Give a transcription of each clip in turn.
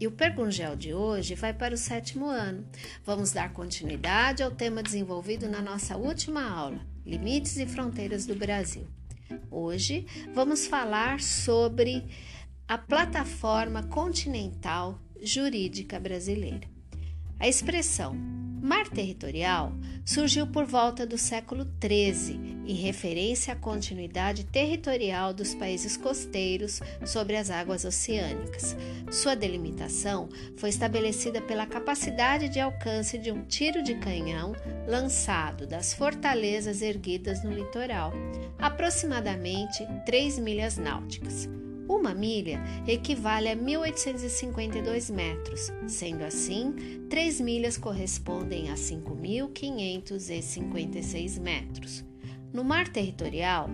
e o Pergungel de hoje vai para o sétimo ano. Vamos dar continuidade ao tema desenvolvido na nossa última aula, Limites e Fronteiras do Brasil. Hoje vamos falar sobre a plataforma continental jurídica brasileira. A expressão mar territorial surgiu por volta do século XIII, em referência à continuidade territorial dos países costeiros sobre as águas oceânicas. Sua delimitação foi estabelecida pela capacidade de alcance de um tiro de canhão lançado das fortalezas erguidas no litoral, aproximadamente 3 milhas náuticas. Uma milha equivale a 1.852 metros, sendo assim, 3 milhas correspondem a 5.556 metros. No mar territorial,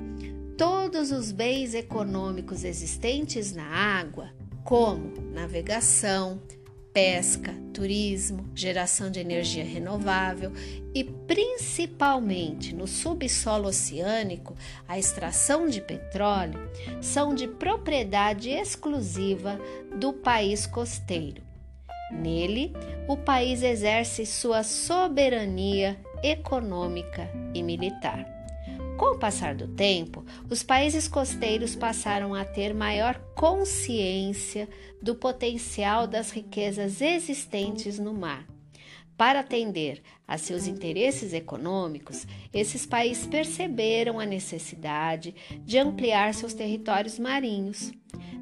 todos os bens econômicos existentes na água, como navegação, pesca, turismo, geração de energia renovável e principalmente no subsolo oceânico, a extração de petróleo, são de propriedade exclusiva do país costeiro. Nele, o país exerce sua soberania econômica e militar. Com o passar do tempo, os países costeiros passaram a ter maior consciência do potencial das riquezas existentes no mar. Para atender a seus interesses econômicos, esses países perceberam a necessidade de ampliar seus territórios marinhos.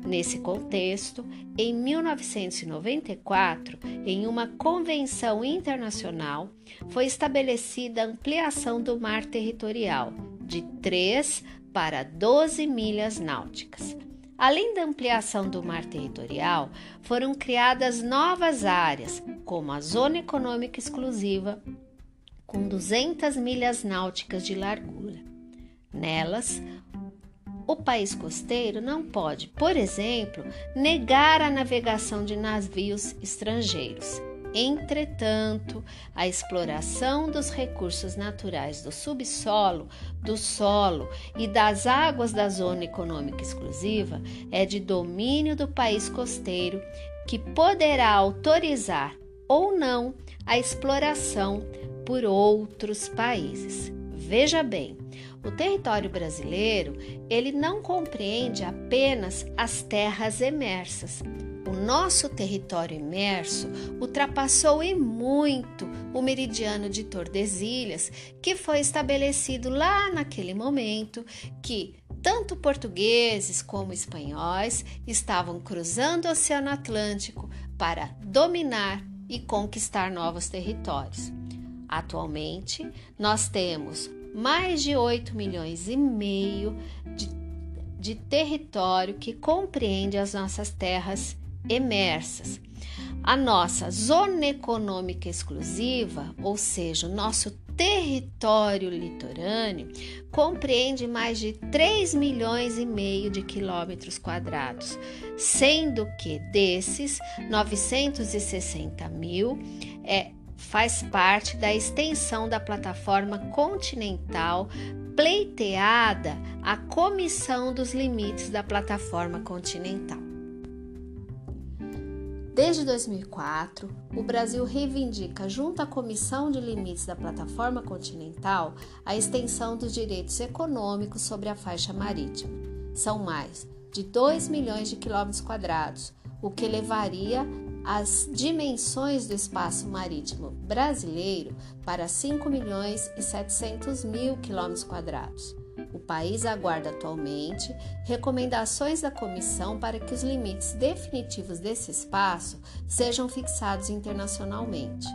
Nesse contexto, em 1994, em uma convenção internacional, foi estabelecida a ampliação do mar territorial de 3 para 12 milhas náuticas. Além da ampliação do mar territorial, foram criadas novas áreas, como a Zona Econômica Exclusiva, com 200 milhas náuticas de largura. Nelas, o país costeiro não pode, por exemplo, negar a navegação de navios estrangeiros Entretanto, a exploração dos recursos naturais do subsolo, do solo e das águas da zona econômica exclusiva é de domínio do país costeiro, que poderá autorizar ou não a exploração por outros países. Veja bem, o território brasileiro, ele não compreende apenas as terras emersas, o nosso território imerso ultrapassou em muito o meridiano de Tordesilhas, que foi estabelecido lá naquele momento que tanto portugueses como espanhóis estavam cruzando o Oceano Atlântico para dominar e conquistar novos territórios. Atualmente, nós temos mais de 8 milhões e meio de, de território que compreende as nossas terras emersas. A nossa zona econômica exclusiva, ou seja, o nosso território litorâneo, compreende mais de 3 milhões e meio de quilômetros quadrados, sendo que desses 960 mil é, faz parte da extensão da plataforma continental pleiteada a Comissão dos Limites da Plataforma Continental. Desde 2004, o Brasil reivindica, junto à Comissão de Limites da Plataforma Continental, a extensão dos direitos econômicos sobre a faixa marítima. São mais de 2 milhões de quilômetros quadrados, o que levaria as dimensões do espaço marítimo brasileiro para 5 milhões e 700 mil quilômetros quadrados. O país aguarda atualmente recomendações da comissão para que os limites definitivos desse espaço sejam fixados internacionalmente.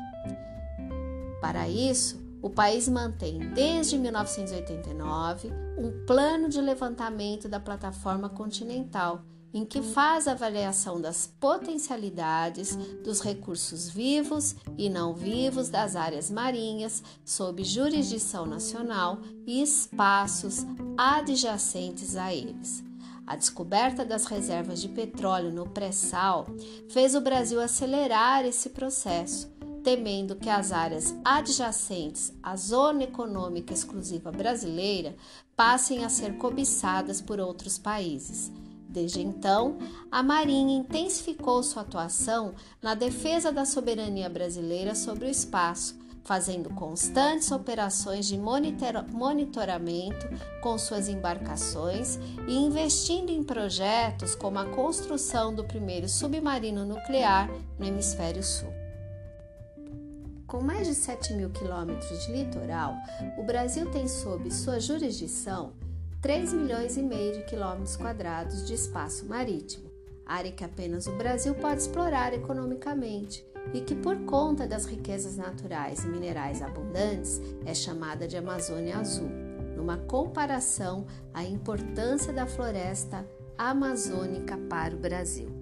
Para isso, o país mantém desde 1989 um plano de levantamento da plataforma continental em que faz avaliação das potencialidades dos recursos vivos e não vivos das áreas marinhas sob jurisdição nacional e espaços adjacentes a eles. A descoberta das reservas de petróleo no pré-sal fez o Brasil acelerar esse processo, temendo que as áreas adjacentes à zona econômica exclusiva brasileira passem a ser cobiçadas por outros países. Desde então, a Marinha intensificou sua atuação na defesa da soberania brasileira sobre o espaço, fazendo constantes operações de monitoramento com suas embarcações e investindo em projetos como a construção do primeiro submarino nuclear no Hemisfério Sul. Com mais de 7 mil quilômetros de litoral, o Brasil tem sob sua jurisdição 3 milhões e meio de quilômetros quadrados de espaço marítimo, área que apenas o Brasil pode explorar economicamente e que, por conta das riquezas naturais e minerais abundantes, é chamada de Amazônia Azul, numa comparação à importância da floresta amazônica para o Brasil.